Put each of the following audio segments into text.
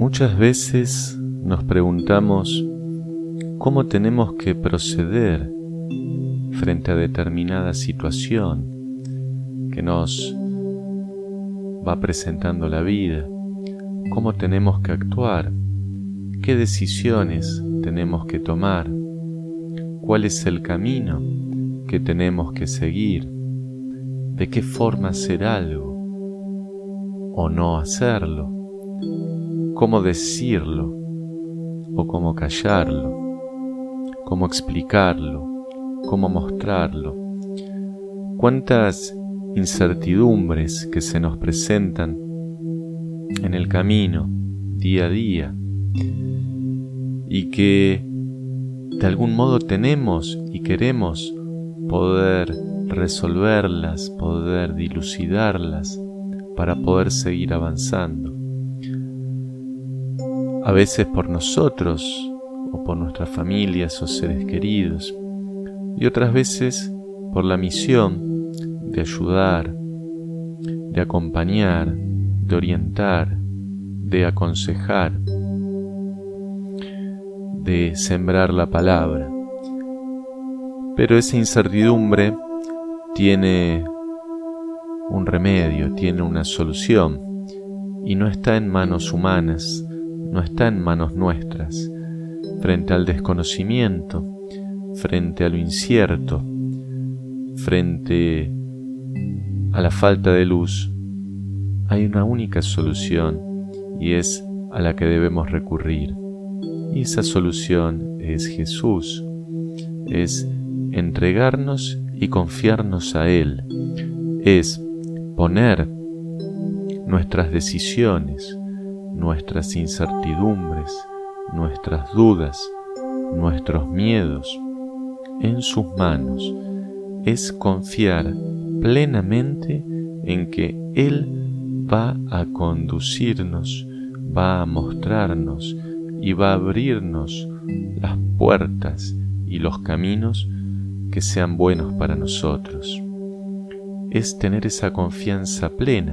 Muchas veces nos preguntamos cómo tenemos que proceder frente a determinada situación que nos va presentando la vida, cómo tenemos que actuar, qué decisiones tenemos que tomar, cuál es el camino que tenemos que seguir, de qué forma hacer algo o no hacerlo, cómo decirlo o cómo callarlo, cómo explicarlo, cómo mostrarlo, cuántas incertidumbres que se nos presentan en el camino día a día y que de algún modo tenemos y queremos poder resolverlas, poder dilucidarlas para poder seguir avanzando. A veces por nosotros o por nuestras familias o seres queridos y otras veces por la misión de ayudar, de acompañar, de orientar, de aconsejar, de sembrar la palabra. Pero esa incertidumbre tiene un remedio, tiene una solución y no está en manos humanas, no está en manos nuestras. Frente al desconocimiento, frente a lo incierto, frente a la falta de luz, hay una única solución y es a la que debemos recurrir. Y esa solución es Jesús, es entregarnos y confiarnos a Él, es poner nuestras decisiones, nuestras incertidumbres, nuestras dudas, nuestros miedos en sus manos, es confiar plenamente en que Él va a conducirnos, va a mostrarnos y va a abrirnos las puertas y los caminos que sean buenos para nosotros. Es tener esa confianza plena,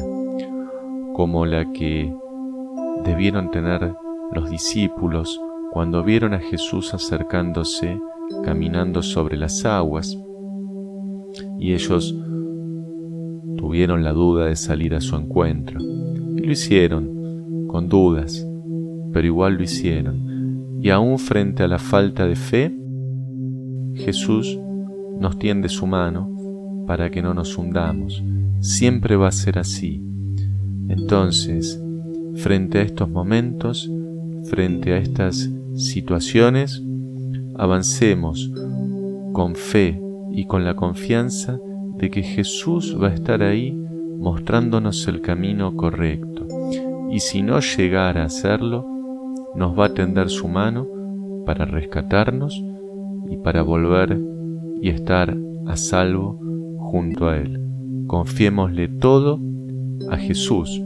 como la que debieron tener los discípulos cuando vieron a Jesús acercándose, caminando sobre las aguas, y ellos tuvieron la duda de salir a su encuentro. Y lo hicieron, con dudas, pero igual lo hicieron. Y aún frente a la falta de fe, Jesús nos tiende su mano para que no nos hundamos. Siempre va a ser así. Entonces, frente a estos momentos, frente a estas situaciones, avancemos con fe y con la confianza de que Jesús va a estar ahí mostrándonos el camino correcto. Y si no llegara a hacerlo, nos va a tender su mano para rescatarnos y para volver y estar a salvo junto a Él. Confiémosle todo a Jesús.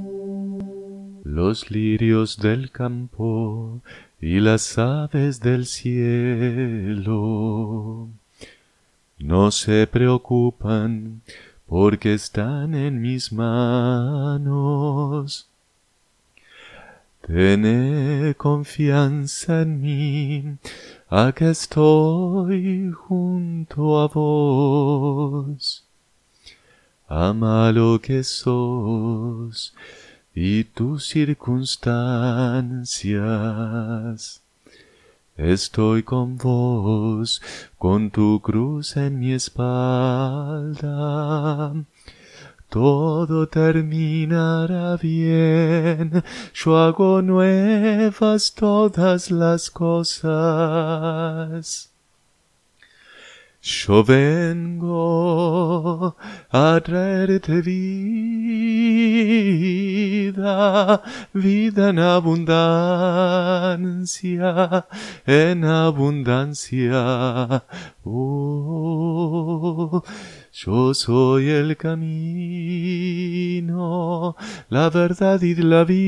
Los lirios del campo y las aves del cielo no se preocupan porque están en mis manos. Tené confianza en mí, aquí estoy junto a vos. Ama lo que sos y tus circunstancias. Estoy con vos, con tu cruz en mi espalda. Todo terminará bien, yo hago nuevas todas las cosas. Yo vengo a traerte vida, vida en abundancia, en abundancia. Oh, yo soy el camino, la verdad y la vida,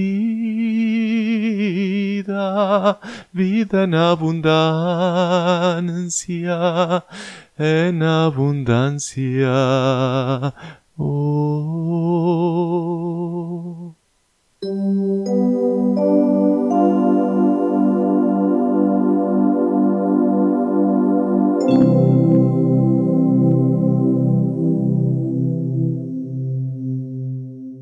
vida en abundancia en abundancia. Oh.